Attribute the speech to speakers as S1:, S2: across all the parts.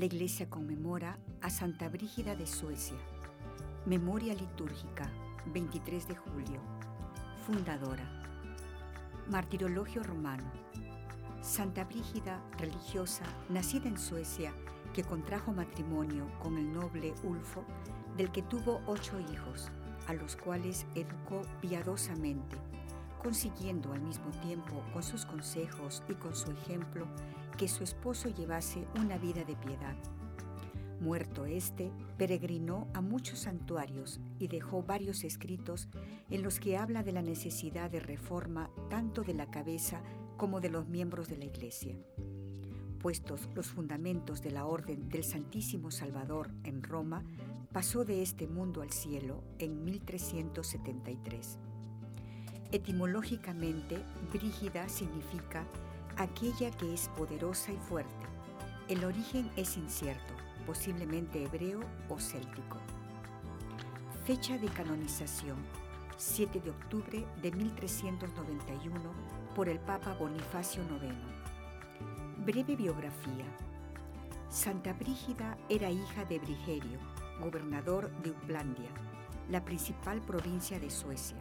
S1: La Iglesia conmemora a Santa Brígida de Suecia. Memoria litúrgica, 23 de julio. Fundadora. Martirologio romano. Santa Brígida, religiosa, nacida en Suecia, que contrajo matrimonio con el noble Ulfo, del que tuvo ocho hijos, a los cuales educó piadosamente consiguiendo al mismo tiempo con sus consejos y con su ejemplo que su esposo llevase una vida de piedad. Muerto éste, peregrinó a muchos santuarios y dejó varios escritos en los que habla de la necesidad de reforma tanto de la cabeza como de los miembros de la Iglesia. Puestos los fundamentos de la Orden del Santísimo Salvador en Roma, pasó de este mundo al cielo en 1373. Etimológicamente, Brígida significa aquella que es poderosa y fuerte. El origen es incierto, posiblemente hebreo o céltico. Fecha de canonización, 7 de octubre de 1391 por el Papa Bonifacio IX. Breve biografía. Santa Brígida era hija de Brigerio, gobernador de Uplandia, la principal provincia de Suecia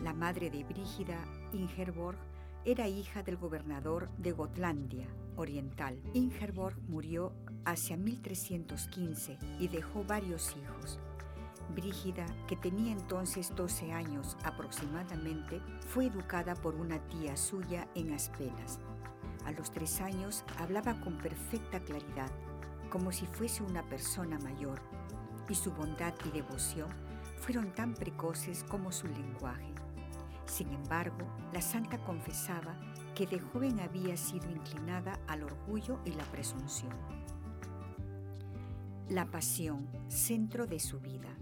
S1: la madre de Brígida, Ingerborg, era hija del gobernador de Gotlandia Oriental. Ingerborg murió hacia 1315 y dejó varios hijos. Brígida, que tenía entonces 12 años aproximadamente, fue educada por una tía suya en Aspenas. A los tres años hablaba con perfecta claridad, como si fuese una persona mayor, y su bondad y devoción fueron tan precoces como su lenguaje. Sin embargo, la santa confesaba que de joven había sido inclinada al orgullo y la presunción. La pasión, centro de su vida.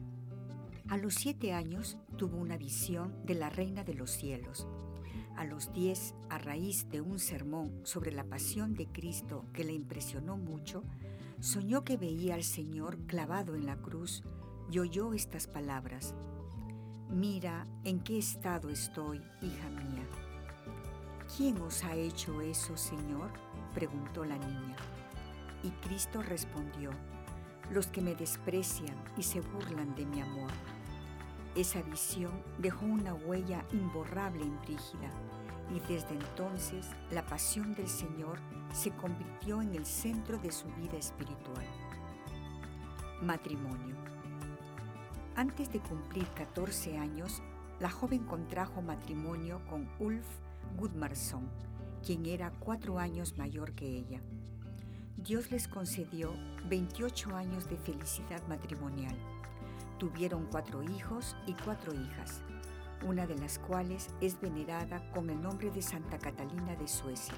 S1: A los siete años tuvo una visión de la Reina de los Cielos. A los diez, a raíz de un sermón sobre la pasión de Cristo que le impresionó mucho, soñó que veía al Señor clavado en la cruz y oyó estas palabras. Mira en qué estado estoy, hija mía. ¿Quién os ha hecho eso, Señor? preguntó la niña. Y Cristo respondió, los que me desprecian y se burlan de mi amor. Esa visión dejó una huella imborrable en Brígida y desde entonces la pasión del Señor se convirtió en el centro de su vida espiritual. Matrimonio. Antes de cumplir 14 años, la joven contrajo matrimonio con Ulf Gudmarsson, quien era cuatro años mayor que ella. Dios les concedió 28 años de felicidad matrimonial. Tuvieron cuatro hijos y cuatro hijas, una de las cuales es venerada con el nombre de Santa Catalina de Suecia.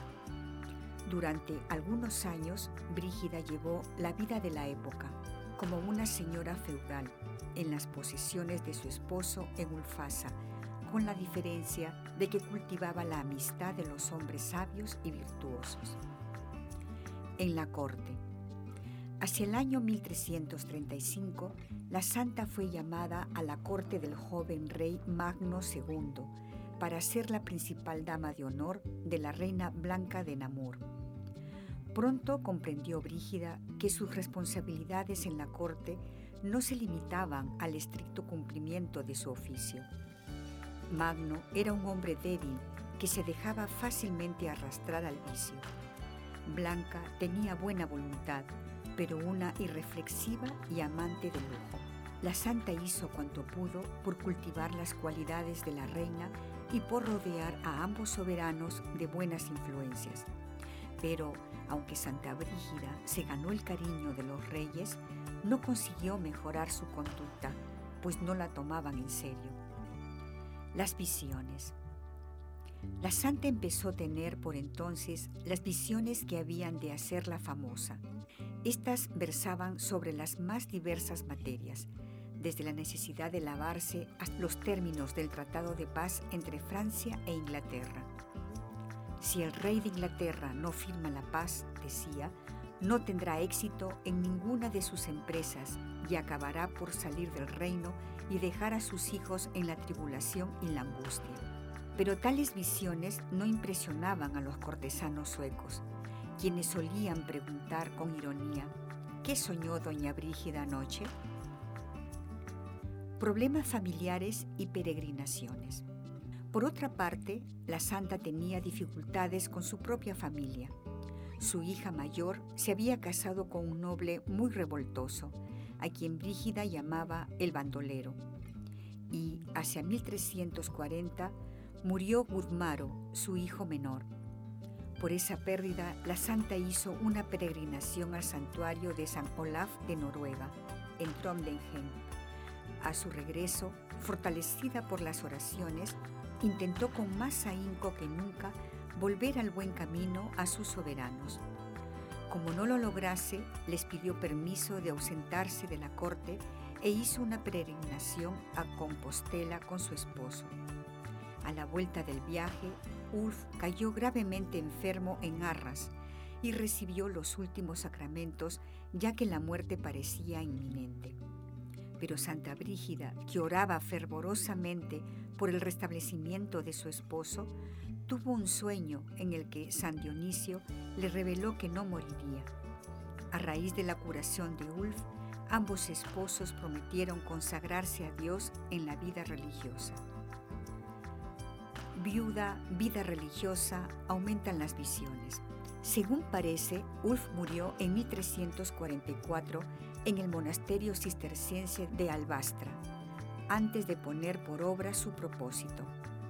S1: Durante algunos años, Brígida llevó la vida de la época, como una señora feudal en las posesiones de su esposo en Ulfasa, con la diferencia de que cultivaba la amistad de los hombres sabios y virtuosos. En la corte. Hacia el año 1335, la santa fue llamada a la corte del joven rey Magno II para ser la principal dama de honor de la reina Blanca de Namur. Pronto comprendió Brígida que sus responsabilidades en la corte no se limitaban al estricto cumplimiento de su oficio. Magno era un hombre débil que se dejaba fácilmente arrastrar al vicio. Blanca tenía buena voluntad, pero una irreflexiva y amante de lujo. La santa hizo cuanto pudo por cultivar las cualidades de la reina y por rodear a ambos soberanos de buenas influencias. Pero, aunque Santa Brígida se ganó el cariño de los reyes, no consiguió mejorar su conducta, pues no la tomaban en serio. Las visiones. La santa empezó a tener por entonces las visiones que habían de hacerla famosa. Estas versaban sobre las más diversas materias, desde la necesidad de lavarse hasta los términos del Tratado de Paz entre Francia e Inglaterra. Si el rey de Inglaterra no firma la paz, decía, no tendrá éxito en ninguna de sus empresas y acabará por salir del reino y dejar a sus hijos en la tribulación y la angustia. Pero tales visiones no impresionaban a los cortesanos suecos, quienes solían preguntar con ironía, ¿qué soñó doña Brígida anoche? Problemas familiares y peregrinaciones. Por otra parte, la santa tenía dificultades con su propia familia. Su hija mayor se había casado con un noble muy revoltoso, a quien Brígida llamaba el bandolero. Y hacia 1340 murió Gudmaro, su hijo menor. Por esa pérdida, la santa hizo una peregrinación al santuario de San Olaf de Noruega, en Trondheim. A su regreso, fortalecida por las oraciones, intentó con más ahínco que nunca volver al buen camino a sus soberanos. Como no lo lograse, les pidió permiso de ausentarse de la corte e hizo una peregrinación a Compostela con su esposo. A la vuelta del viaje, Ulf cayó gravemente enfermo en Arras y recibió los últimos sacramentos ya que la muerte parecía inminente. Pero Santa Brígida, que oraba fervorosamente por el restablecimiento de su esposo, tuvo un sueño en el que San Dionisio le reveló que no moriría. A raíz de la curación de Ulf, ambos esposos prometieron consagrarse a Dios en la vida religiosa. Viuda, vida religiosa, aumentan las visiones. Según parece, Ulf murió en 1344 en el monasterio cisterciense de Albastra, antes de poner por obra su propósito.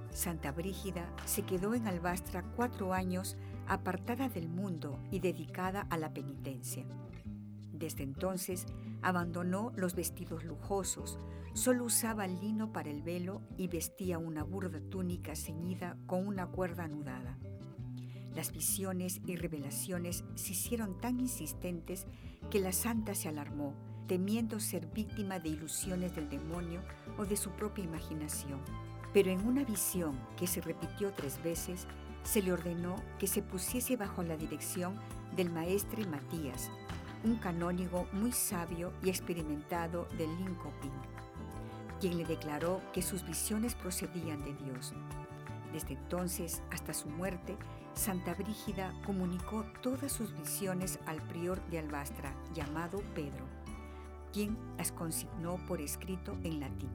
S1: Santa Brígida se quedó en Albastra cuatro años apartada del mundo y dedicada a la penitencia. Desde entonces abandonó los vestidos lujosos, solo usaba lino para el velo y vestía una burda túnica ceñida con una cuerda anudada. Las visiones y revelaciones se hicieron tan insistentes que la santa se alarmó, temiendo ser víctima de ilusiones del demonio o de su propia imaginación. Pero en una visión que se repitió tres veces, se le ordenó que se pusiese bajo la dirección del maestre Matías, un canónigo muy sabio y experimentado de Linkoping, quien le declaró que sus visiones procedían de Dios. Desde entonces hasta su muerte, Santa Brígida comunicó todas sus visiones al prior de Albastra, llamado Pedro, quien las consignó por escrito en latín.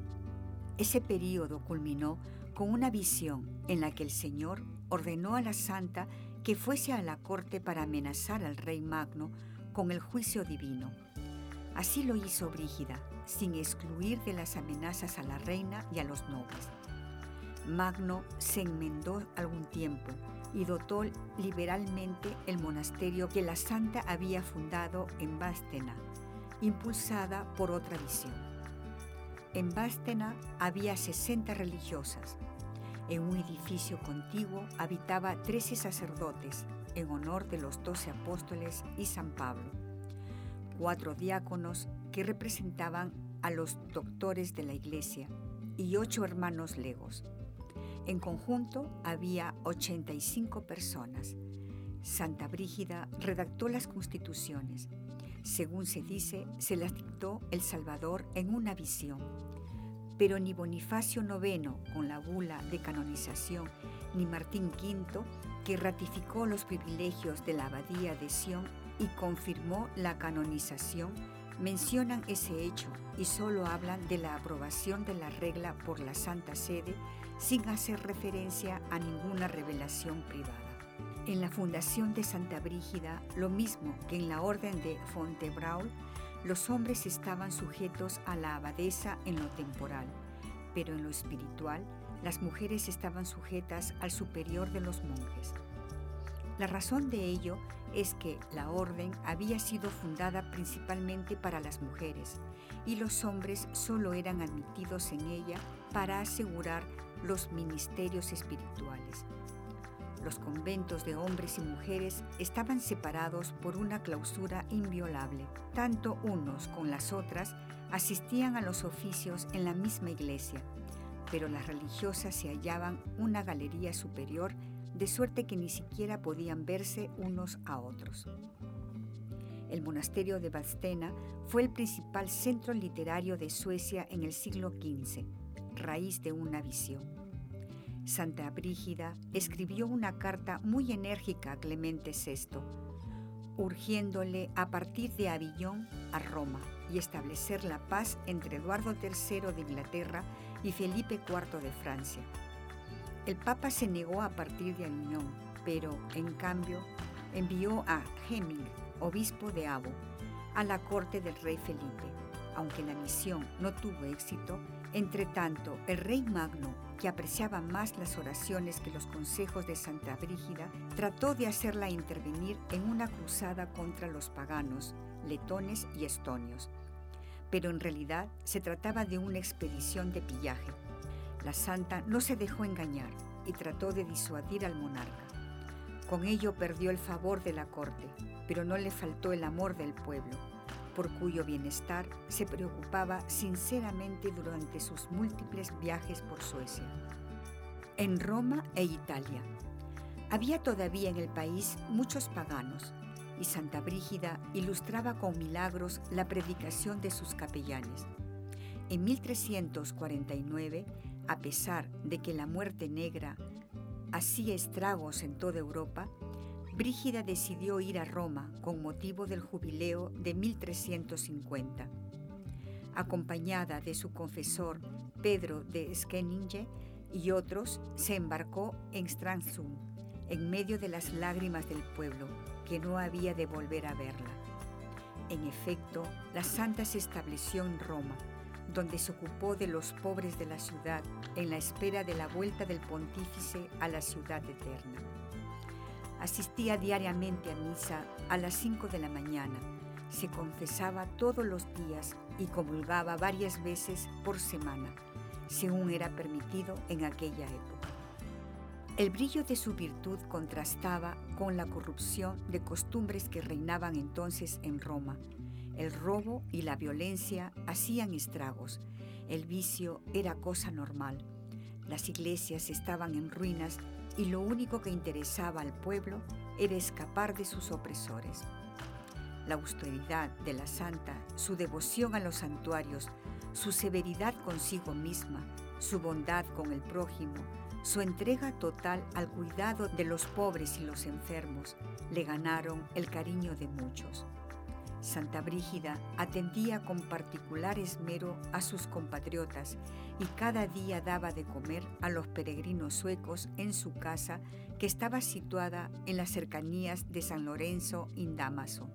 S1: Ese período culminó con una visión en la que el Señor ordenó a la santa que fuese a la corte para amenazar al rey Magno con el juicio divino. Así lo hizo Brígida, sin excluir de las amenazas a la reina y a los nobles. Magno se enmendó algún tiempo y dotó liberalmente el monasterio que la santa había fundado en Bástena, impulsada por otra visión. En Bástena había 60 religiosas. En un edificio contiguo habitaba 13 sacerdotes en honor de los doce apóstoles y San Pablo, cuatro diáconos que representaban a los doctores de la iglesia y ocho hermanos legos. En conjunto había 85 personas. Santa Brígida redactó las constituciones según se dice, se las dictó el Salvador en una visión. Pero ni Bonifacio IX, con la bula de canonización, ni Martín V, que ratificó los privilegios de la abadía de Sion y confirmó la canonización, mencionan ese hecho y solo hablan de la aprobación de la regla por la Santa Sede sin hacer referencia a ninguna revelación privada. En la fundación de Santa Brígida, lo mismo que en la orden de Fontebraul, los hombres estaban sujetos a la abadesa en lo temporal, pero en lo espiritual, las mujeres estaban sujetas al superior de los monjes. La razón de ello es que la orden había sido fundada principalmente para las mujeres y los hombres solo eran admitidos en ella para asegurar los ministerios espirituales. Los conventos de hombres y mujeres estaban separados por una clausura inviolable. Tanto unos con las otras asistían a los oficios en la misma iglesia, pero las religiosas se hallaban una galería superior de suerte que ni siquiera podían verse unos a otros. El monasterio de Vadstena fue el principal centro literario de Suecia en el siglo XV, raíz de una visión. Santa Brígida escribió una carta muy enérgica a Clemente VI, urgiéndole a partir de Avillón a Roma y establecer la paz entre Eduardo III de Inglaterra y Felipe IV de Francia. El Papa se negó a partir de Avignon, pero, en cambio, envió a Hemming, obispo de Abo, a la corte del rey Felipe. Aunque la misión no tuvo éxito, entre tanto, el rey Magno, que apreciaba más las oraciones que los consejos de Santa Brígida, trató de hacerla intervenir en una cruzada contra los paganos, letones y estonios. Pero en realidad se trataba de una expedición de pillaje. La santa no se dejó engañar y trató de disuadir al monarca. Con ello perdió el favor de la corte, pero no le faltó el amor del pueblo por cuyo bienestar se preocupaba sinceramente durante sus múltiples viajes por Suecia. En Roma e Italia. Había todavía en el país muchos paganos y Santa Brígida ilustraba con milagros la predicación de sus capellanes. En 1349, a pesar de que la muerte negra hacía estragos en toda Europa, Brígida decidió ir a Roma con motivo del jubileo de 1350. Acompañada de su confesor Pedro de Scheninge y otros, se embarcó en Strandsund, en medio de las lágrimas del pueblo, que no había de volver a verla. En efecto, la santa se estableció en Roma, donde se ocupó de los pobres de la ciudad en la espera de la vuelta del pontífice a la ciudad eterna. Asistía diariamente a misa a las 5 de la mañana, se confesaba todos los días y comulgaba varias veces por semana, según era permitido en aquella época. El brillo de su virtud contrastaba con la corrupción de costumbres que reinaban entonces en Roma. El robo y la violencia hacían estragos. El vicio era cosa normal. Las iglesias estaban en ruinas y lo único que interesaba al pueblo era escapar de sus opresores. La austeridad de la santa, su devoción a los santuarios, su severidad consigo misma, su bondad con el prójimo, su entrega total al cuidado de los pobres y los enfermos, le ganaron el cariño de muchos. Santa Brígida atendía con particular esmero a sus compatriotas y cada día daba de comer a los peregrinos suecos en su casa que estaba situada en las cercanías de San Lorenzo in Damaso.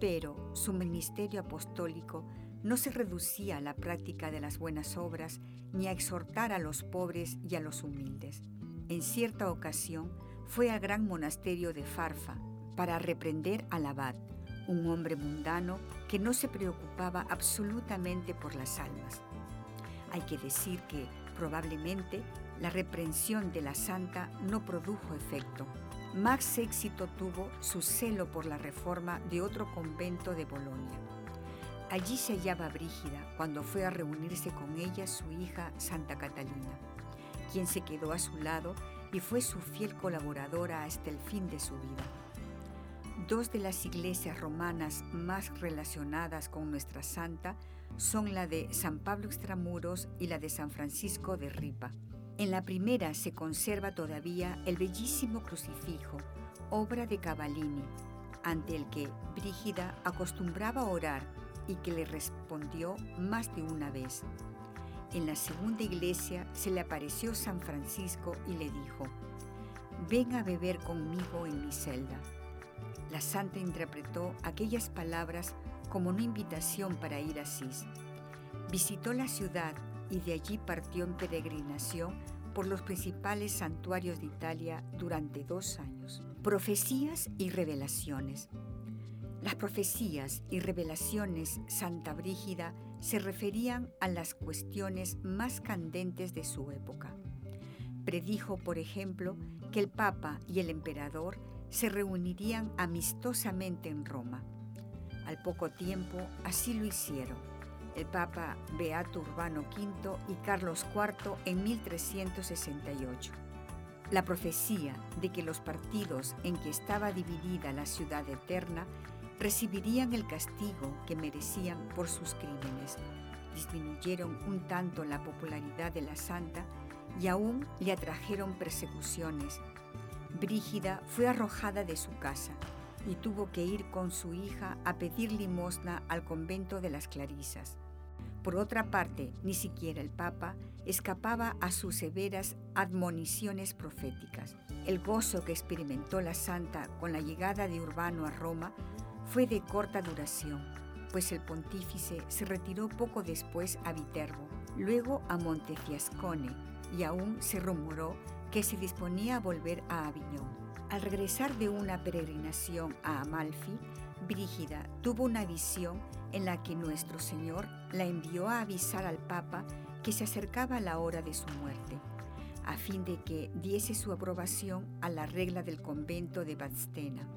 S1: Pero su ministerio apostólico no se reducía a la práctica de las buenas obras ni a exhortar a los pobres y a los humildes. En cierta ocasión fue al gran monasterio de Farfa para reprender al abad un hombre mundano que no se preocupaba absolutamente por las almas. Hay que decir que probablemente la reprensión de la santa no produjo efecto. Más éxito tuvo su celo por la reforma de otro convento de Bolonia. Allí se hallaba Brígida cuando fue a reunirse con ella su hija Santa Catalina, quien se quedó a su lado y fue su fiel colaboradora hasta el fin de su vida. Dos de las iglesias romanas más relacionadas con nuestra santa son la de San Pablo Extramuros y la de San Francisco de Ripa. En la primera se conserva todavía el bellísimo crucifijo, obra de Cavallini, ante el que Brígida acostumbraba a orar y que le respondió más de una vez. En la segunda iglesia se le apareció San Francisco y le dijo, ven a beber conmigo en mi celda. La santa interpretó aquellas palabras como una invitación para ir a Asís. Visitó la ciudad y de allí partió en peregrinación por los principales santuarios de Italia durante dos años. Profecías y revelaciones. Las profecías y revelaciones Santa Brígida se referían a las cuestiones más candentes de su época. Predijo, por ejemplo, que el Papa y el Emperador se reunirían amistosamente en Roma. Al poco tiempo así lo hicieron. El Papa Beato Urbano V y Carlos IV en 1368. La profecía de que los partidos en que estaba dividida la ciudad eterna recibirían el castigo que merecían por sus crímenes disminuyeron un tanto la popularidad de la santa y aún le atrajeron persecuciones. Brígida fue arrojada de su casa y tuvo que ir con su hija a pedir limosna al convento de las Clarisas. Por otra parte, ni siquiera el Papa escapaba a sus severas admoniciones proféticas. El gozo que experimentó la santa con la llegada de Urbano a Roma fue de corta duración pues el pontífice se retiró poco después a Viterbo, luego a Montefiascone, y aún se rumoró que se disponía a volver a Aviñón. Al regresar de una peregrinación a Amalfi, Brígida tuvo una visión en la que nuestro Señor la envió a avisar al Papa que se acercaba la hora de su muerte, a fin de que diese su aprobación a la regla del convento de Badstena.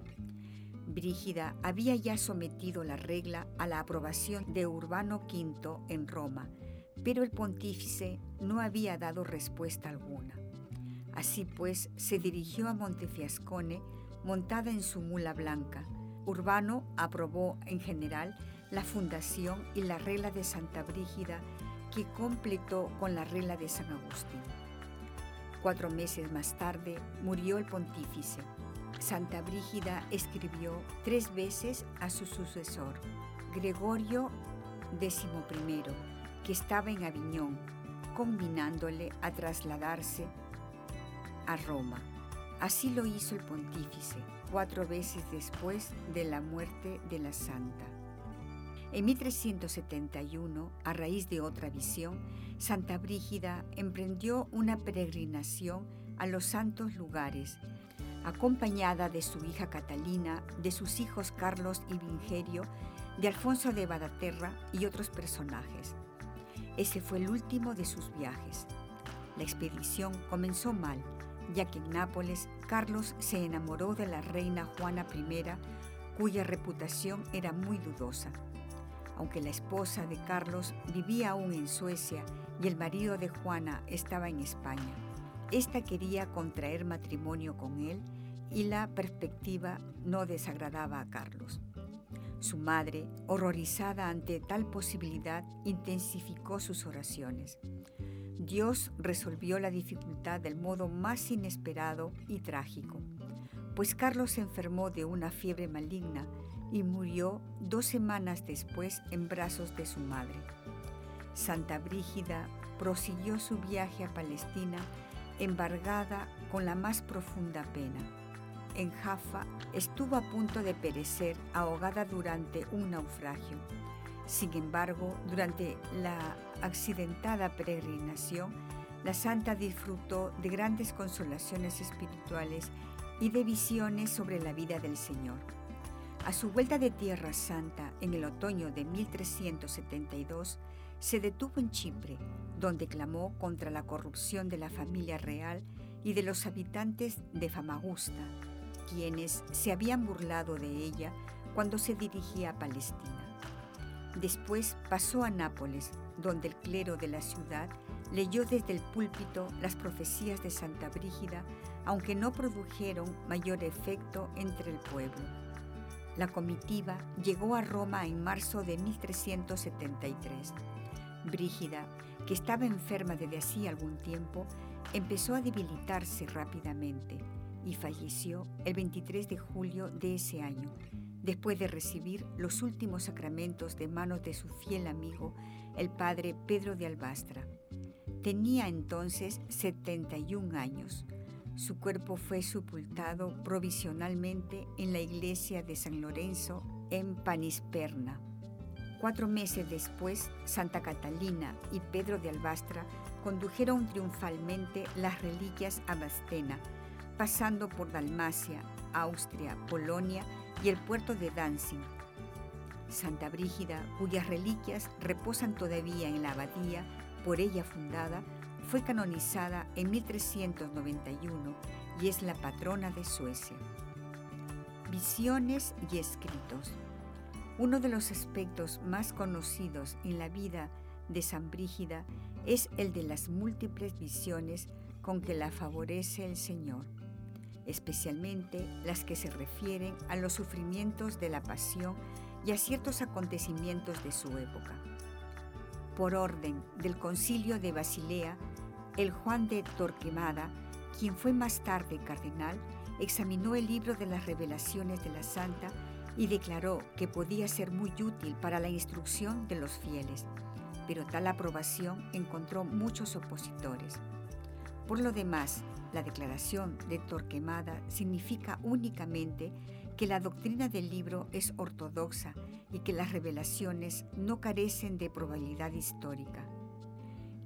S1: Brígida había ya sometido la regla a la aprobación de Urbano V en Roma, pero el pontífice no había dado respuesta alguna. Así pues, se dirigió a Montefiascone montada en su mula blanca. Urbano aprobó en general la fundación y la regla de Santa Brígida que completó con la regla de San Agustín. Cuatro meses más tarde murió el pontífice Santa Brígida escribió tres veces a su sucesor, Gregorio XI, que estaba en Aviñón, combinándole a trasladarse a Roma. Así lo hizo el pontífice, cuatro veces después de la muerte de la santa. En 1371, a raíz de otra visión, Santa Brígida emprendió una peregrinación a los santos lugares acompañada de su hija Catalina, de sus hijos Carlos y Vingerio, de Alfonso de Badaterra y otros personajes. Ese fue el último de sus viajes. La expedición comenzó mal, ya que en Nápoles Carlos se enamoró de la reina Juana I, cuya reputación era muy dudosa. Aunque la esposa de Carlos vivía aún en Suecia y el marido de Juana estaba en España. Esta quería contraer matrimonio con él y la perspectiva no desagradaba a Carlos. Su madre, horrorizada ante tal posibilidad, intensificó sus oraciones. Dios resolvió la dificultad del modo más inesperado y trágico, pues Carlos se enfermó de una fiebre maligna y murió dos semanas después en brazos de su madre. Santa Brígida prosiguió su viaje a Palestina embargada con la más profunda pena. En Jaffa estuvo a punto de perecer ahogada durante un naufragio. Sin embargo, durante la accidentada peregrinación, la santa disfrutó de grandes consolaciones espirituales y de visiones sobre la vida del Señor. A su vuelta de Tierra Santa en el otoño de 1372, se detuvo en Chipre, donde clamó contra la corrupción de la familia real y de los habitantes de Famagusta, quienes se habían burlado de ella cuando se dirigía a Palestina. Después pasó a Nápoles, donde el clero de la ciudad leyó desde el púlpito las profecías de Santa Brígida, aunque no produjeron mayor efecto entre el pueblo. La comitiva llegó a Roma en marzo de 1373. Brígida, que estaba enferma desde hacía algún tiempo, empezó a debilitarse rápidamente y falleció el 23 de julio de ese año, después de recibir los últimos sacramentos de manos de su fiel amigo, el padre Pedro de Albastra. Tenía entonces 71 años. Su cuerpo fue sepultado provisionalmente en la iglesia de San Lorenzo en Panisperna. Cuatro meses después, Santa Catalina y Pedro de Albastra condujeron triunfalmente las reliquias a Bastena, pasando por Dalmacia, Austria, Polonia y el puerto de Danzig. Santa Brígida, cuyas reliquias reposan todavía en la abadía por ella fundada, fue canonizada en 1391 y es la patrona de Suecia. Visiones y escritos. Uno de los aspectos más conocidos en la vida de San Brígida es el de las múltiples visiones con que la favorece el Señor, especialmente las que se refieren a los sufrimientos de la pasión y a ciertos acontecimientos de su época. Por orden del concilio de Basilea, el Juan de Torquemada, quien fue más tarde cardenal, examinó el libro de las revelaciones de la Santa y declaró que podía ser muy útil para la instrucción de los fieles, pero tal aprobación encontró muchos opositores. Por lo demás, la declaración de Torquemada significa únicamente que la doctrina del libro es ortodoxa y que las revelaciones no carecen de probabilidad histórica.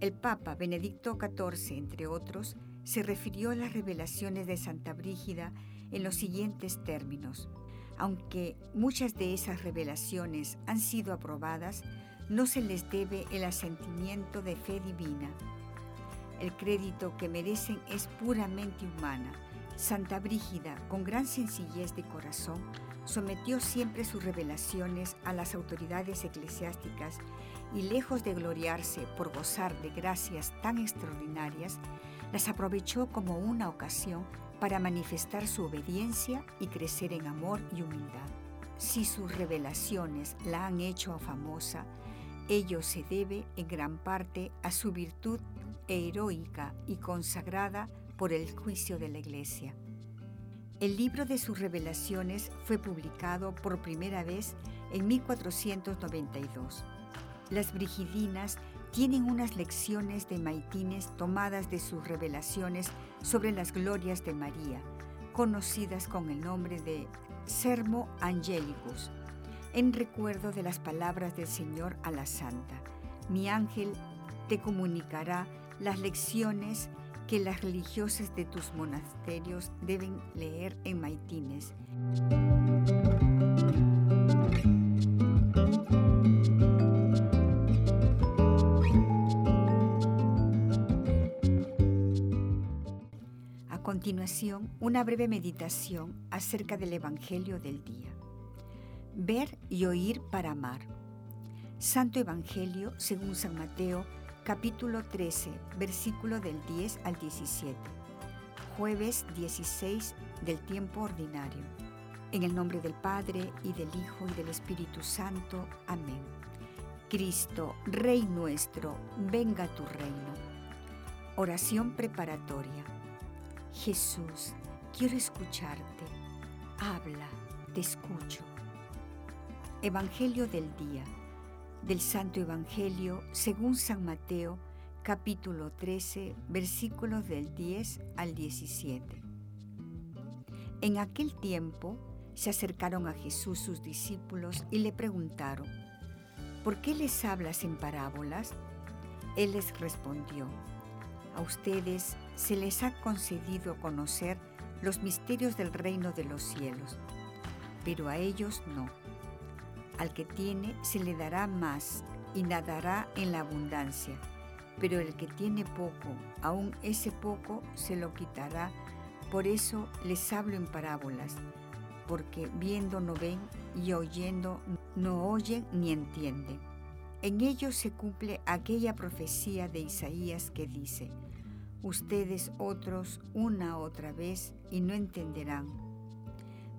S1: El Papa Benedicto XIV, entre otros, se refirió a las revelaciones de Santa Brígida en los siguientes términos. Aunque muchas de esas revelaciones han sido aprobadas, no se les debe el asentimiento de fe divina. El crédito que merecen es puramente humana. Santa Brígida, con gran sencillez de corazón, sometió siempre sus revelaciones a las autoridades eclesiásticas y lejos de gloriarse por gozar de gracias tan extraordinarias, las aprovechó como una ocasión para manifestar su obediencia y crecer en amor y humildad. Si sus revelaciones la han hecho famosa, ello se debe en gran parte a su virtud heroica y consagrada por el juicio de la Iglesia. El libro de sus revelaciones fue publicado por primera vez en 1492. Las brigidinas tienen unas lecciones de maitines tomadas de sus revelaciones sobre las glorias de María, conocidas con el nombre de Sermo Angelicus, en recuerdo de las palabras del Señor a la Santa. Mi ángel te comunicará las lecciones que las religiosas de tus monasterios deben leer en maitines. A continuación, una breve meditación acerca del Evangelio del día. Ver y oír para amar. Santo Evangelio según San Mateo, capítulo 13, versículo del 10 al 17. Jueves 16 del tiempo ordinario. En el nombre del Padre y del Hijo y del Espíritu Santo. Amén. Cristo, Rey nuestro, venga a tu reino. Oración preparatoria. Jesús, quiero escucharte. Habla, te escucho. Evangelio del día. Del Santo Evangelio según San Mateo, capítulo 13, versículos del 10 al 17. En aquel tiempo se acercaron a Jesús sus discípulos y le preguntaron, ¿por qué les hablas en parábolas? Él les respondió, a ustedes se les ha concedido conocer los misterios del reino de los cielos, pero a ellos no al que tiene se le dará más y nadará en la abundancia, pero el que tiene poco, aún ese poco se lo quitará. Por eso les hablo en parábolas, porque viendo no ven y oyendo no oyen ni entienden. En ellos se cumple aquella profecía de Isaías que dice, ustedes otros una otra vez y no entenderán.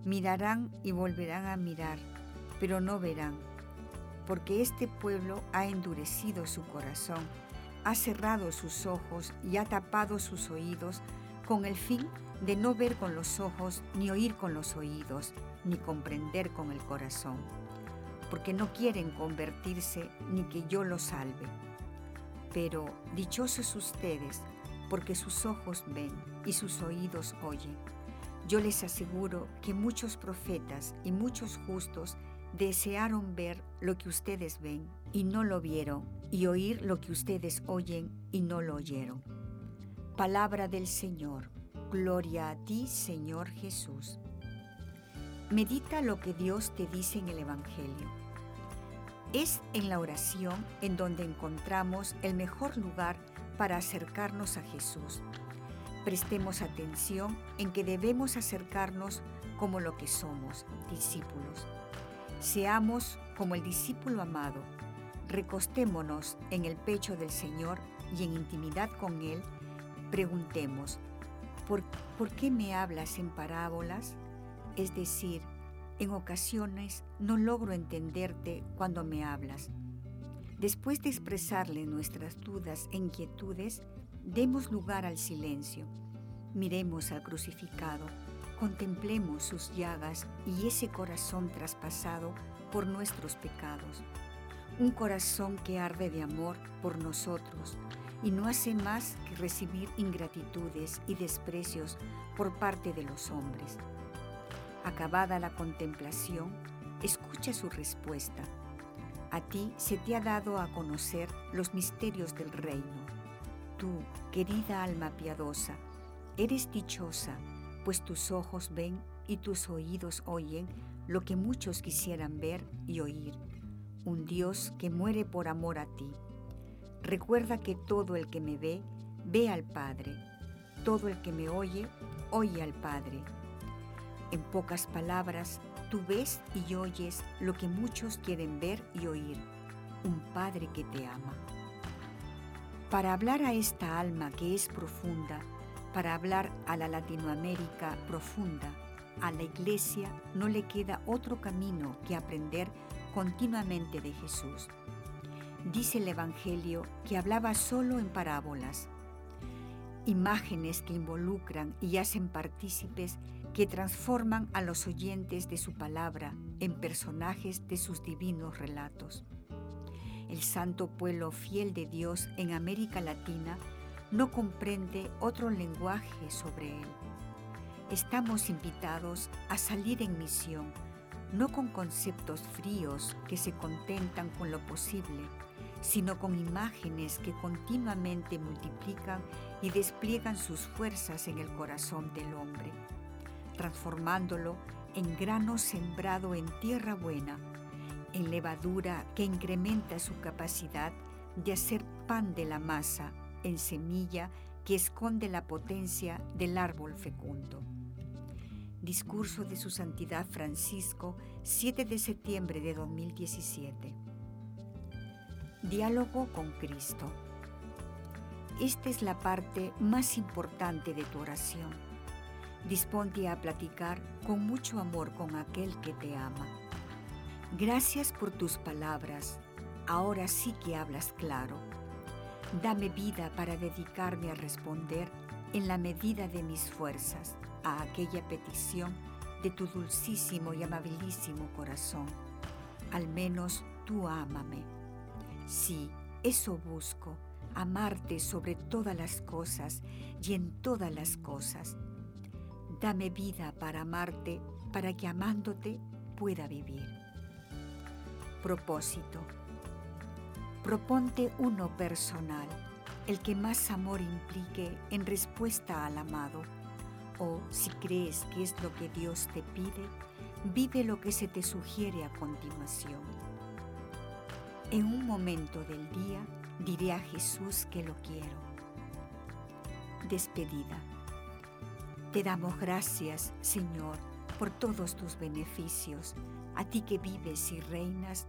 S1: Mirarán y volverán a mirar pero no verán, porque este pueblo ha endurecido su corazón, ha cerrado sus ojos y ha tapado sus oídos con el fin de no ver con los ojos, ni oír con los oídos, ni comprender con el corazón, porque no quieren convertirse ni que yo los salve. Pero dichosos ustedes, porque sus ojos ven y sus oídos oyen. Yo les aseguro que muchos profetas y muchos justos desearon ver lo que ustedes ven y no lo vieron, y oír lo que ustedes oyen y no lo oyeron. Palabra del Señor. Gloria a ti, Señor Jesús. Medita lo que Dios te dice en el Evangelio. Es en la oración en donde encontramos el mejor lugar para acercarnos a Jesús. Prestemos atención en que debemos acercarnos como lo que somos, discípulos. Seamos como el discípulo amado. Recostémonos en el pecho del Señor y en intimidad con Él, preguntemos, ¿por, ¿por qué me hablas en parábolas? Es decir, en ocasiones no logro entenderte cuando me hablas. Después de expresarle nuestras dudas e inquietudes, demos lugar al silencio. Miremos al crucificado, contemplemos sus llagas y ese corazón traspasado por nuestros pecados. Un corazón que arde de amor por nosotros y no hace más que recibir ingratitudes y desprecios por parte de los hombres. Acabada la contemplación, escucha su respuesta. A ti se te ha dado a conocer los misterios del reino. Tú, querida alma piadosa, eres dichosa, pues tus ojos ven y tus oídos oyen lo que muchos quisieran ver y oír. Un Dios que muere por amor a ti. Recuerda que todo el que me ve, ve al Padre. Todo el que me oye, oye al Padre. En pocas palabras, tú ves y oyes lo que muchos quieren ver y oír, un Padre que te ama. Para hablar a esta alma que es profunda, para hablar a la Latinoamérica profunda, a la Iglesia no le queda otro camino que aprender continuamente de Jesús. Dice el Evangelio que hablaba solo en parábolas, imágenes que involucran y hacen partícipes que transforman a los oyentes de su palabra en personajes de sus divinos relatos. El santo pueblo fiel de Dios en América Latina no comprende otro lenguaje sobre él. Estamos invitados a salir en misión, no con conceptos fríos que se contentan con lo posible, sino con imágenes que continuamente multiplican y despliegan sus fuerzas en el corazón del hombre transformándolo en grano sembrado en tierra buena, en levadura que incrementa su capacidad de hacer pan de la masa, en semilla que esconde la potencia del árbol fecundo. Discurso de Su Santidad Francisco, 7 de septiembre de 2017. Diálogo con Cristo. Esta es la parte más importante de tu oración Disponte a platicar con mucho amor con aquel que te ama. Gracias por tus palabras. Ahora sí que hablas claro. Dame vida para dedicarme a responder en la medida de mis fuerzas a aquella petición de tu dulcísimo y amabilísimo corazón. Al menos tú ámame. Sí, eso busco, amarte sobre todas las cosas y en todas las cosas Dame vida para amarte, para que amándote pueda vivir. Propósito. Proponte uno personal, el que más amor implique en respuesta al amado. O si crees que es lo que Dios te pide, vive lo que se te sugiere a continuación. En un momento del día diré a Jesús que lo quiero. Despedida. Te damos gracias, Señor, por todos tus beneficios, a ti que vives y reinas